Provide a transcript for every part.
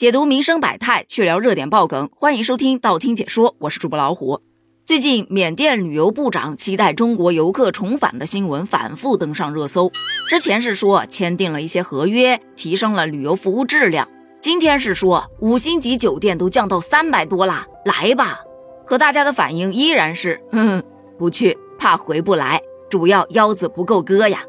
解读民生百态，去聊热点爆梗，欢迎收听道听解说，我是主播老虎。最近，缅甸旅游部长期待中国游客重返的新闻反复登上热搜。之前是说签订了一些合约，提升了旅游服务质量，今天是说五星级酒店都降到三百多啦，来吧。可大家的反应依然是，哼，不去，怕回不来，主要腰子不够割呀。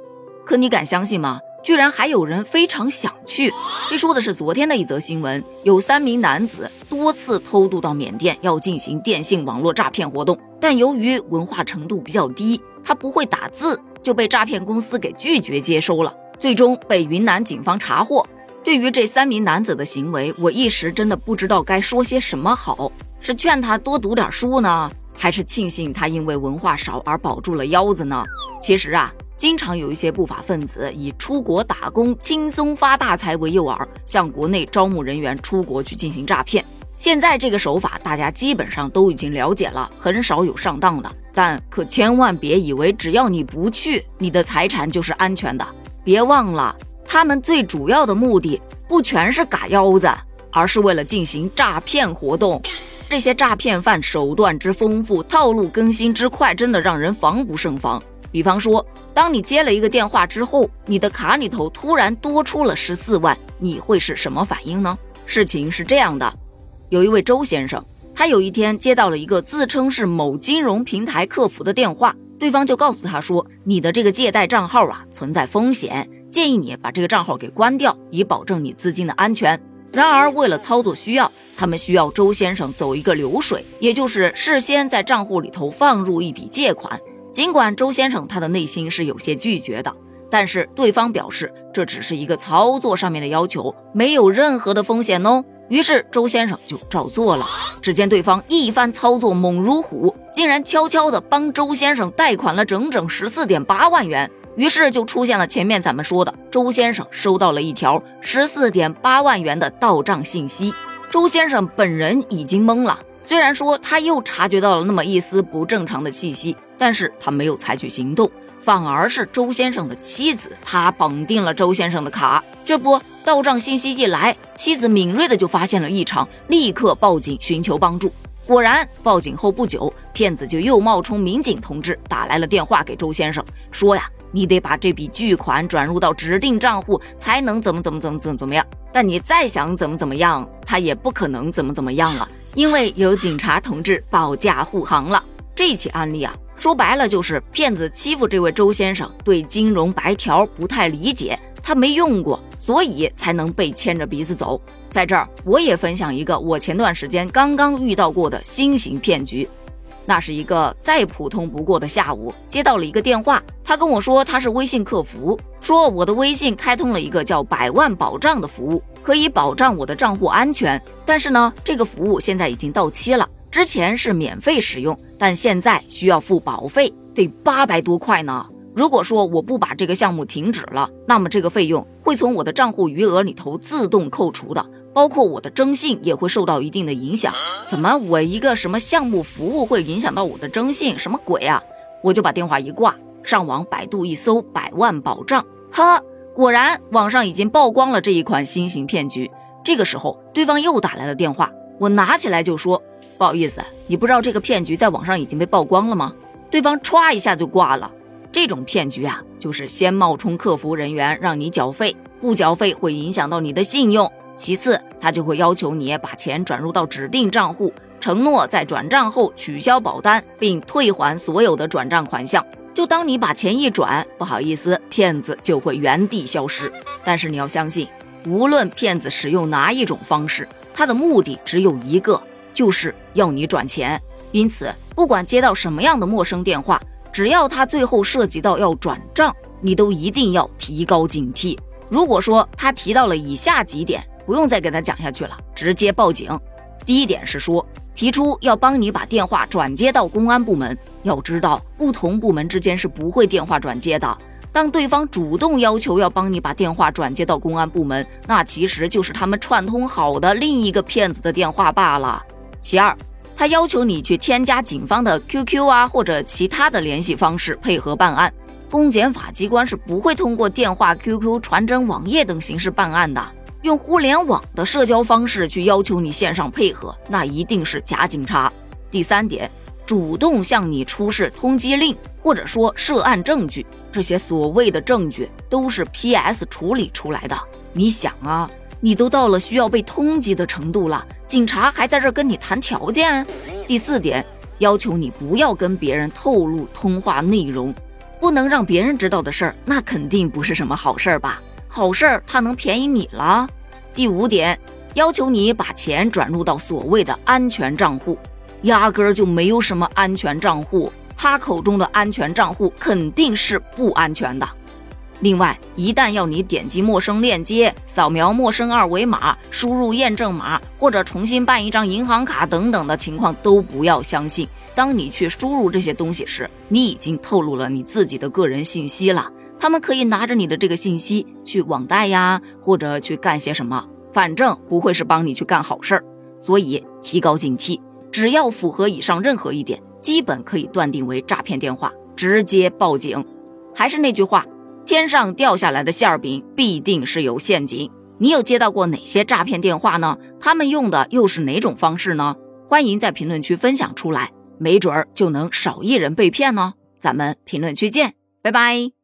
可你敢相信吗？居然还有人非常想去，这说的是昨天的一则新闻，有三名男子多次偷渡到缅甸，要进行电信网络诈骗活动，但由于文化程度比较低，他不会打字，就被诈骗公司给拒绝接收了，最终被云南警方查获。对于这三名男子的行为，我一时真的不知道该说些什么好，是劝他多读点书呢，还是庆幸他因为文化少而保住了腰子呢？其实啊。经常有一些不法分子以出国打工轻松发大财为诱饵，向国内招募人员出国去进行诈骗。现在这个手法大家基本上都已经了解了，很少有上当的。但可千万别以为只要你不去，你的财产就是安全的。别忘了，他们最主要的目的不全是嘎腰子，而是为了进行诈骗活动。这些诈骗犯手段之丰富，套路更新之快，真的让人防不胜防。比方说，当你接了一个电话之后，你的卡里头突然多出了十四万，你会是什么反应呢？事情是这样的，有一位周先生，他有一天接到了一个自称是某金融平台客服的电话，对方就告诉他说，你的这个借贷账号啊存在风险，建议你把这个账号给关掉，以保证你资金的安全。然而，为了操作需要，他们需要周先生走一个流水，也就是事先在账户里头放入一笔借款。尽管周先生他的内心是有些拒绝的，但是对方表示这只是一个操作上面的要求，没有任何的风险哦。于是周先生就照做了。只见对方一番操作猛如虎，竟然悄悄的帮周先生贷款了整整十四点八万元。于是就出现了前面咱们说的，周先生收到了一条十四点八万元的到账信息。周先生本人已经懵了，虽然说他又察觉到了那么一丝不正常的气息。但是他没有采取行动，反而是周先生的妻子，他绑定了周先生的卡。这不，到账信息一来，妻子敏锐的就发现了异常，立刻报警寻求帮助。果然，报警后不久，骗子就又冒充民警同志打来了电话给周先生，说呀，你得把这笔巨款转入到指定账户，才能怎么怎么怎么怎么怎么样。但你再想怎么怎么样，他也不可能怎么怎么样了，因为有警察同志保驾护航了。这起案例啊。说白了就是骗子欺负这位周先生，对金融白条不太理解，他没用过，所以才能被牵着鼻子走。在这儿，我也分享一个我前段时间刚刚遇到过的新型骗局。那是一个再普通不过的下午，接到了一个电话，他跟我说他是微信客服，说我的微信开通了一个叫百万保障的服务，可以保障我的账户安全。但是呢，这个服务现在已经到期了。之前是免费使用，但现在需要付保费，得八百多块呢。如果说我不把这个项目停止了，那么这个费用会从我的账户余额里头自动扣除的，包括我的征信也会受到一定的影响。怎么我一个什么项目服务会影响到我的征信？什么鬼啊！我就把电话一挂，上网百度一搜百万保障，哈，果然网上已经曝光了这一款新型骗局。这个时候，对方又打来了电话，我拿起来就说。不好意思，你不知道这个骗局在网上已经被曝光了吗？对方歘一下就挂了。这种骗局啊，就是先冒充客服人员让你缴费，不缴费会影响到你的信用。其次，他就会要求你把钱转入到指定账户，承诺在转账后取消保单，并退还所有的转账款项。就当你把钱一转，不好意思，骗子就会原地消失。但是你要相信，无论骗子使用哪一种方式，他的目的只有一个。就是要你转钱，因此不管接到什么样的陌生电话，只要他最后涉及到要转账，你都一定要提高警惕。如果说他提到了以下几点，不用再给他讲下去了，直接报警。第一点是说，提出要帮你把电话转接到公安部门。要知道，不同部门之间是不会电话转接的。当对方主动要求要帮你把电话转接到公安部门，那其实就是他们串通好的另一个骗子的电话罢了。其二，他要求你去添加警方的 QQ 啊，或者其他的联系方式配合办案。公检法机关是不会通过电话、QQ、传真、网页等形式办案的。用互联网的社交方式去要求你线上配合，那一定是假警察。第三点，主动向你出示通缉令或者说涉案证据，这些所谓的证据都是 PS 处理出来的。你想啊，你都到了需要被通缉的程度了，警察还在这跟你谈条件？第四点，要求你不要跟别人透露通话内容，不能让别人知道的事儿，那肯定不是什么好事儿吧？好事儿，他能便宜你了。第五点，要求你把钱转入到所谓的安全账户，压根儿就没有什么安全账户。他口中的安全账户肯定是不安全的。另外，一旦要你点击陌生链接、扫描陌生二维码、输入验证码或者重新办一张银行卡等等的情况，都不要相信。当你去输入这些东西时，你已经透露了你自己的个人信息了。他们可以拿着你的这个信息去网贷呀，或者去干些什么，反正不会是帮你去干好事儿。所以提高警惕，只要符合以上任何一点，基本可以断定为诈骗电话，直接报警。还是那句话，天上掉下来的馅饼必定是有陷阱。你有接到过哪些诈骗电话呢？他们用的又是哪种方式呢？欢迎在评论区分享出来，没准儿就能少一人被骗呢。咱们评论区见，拜拜。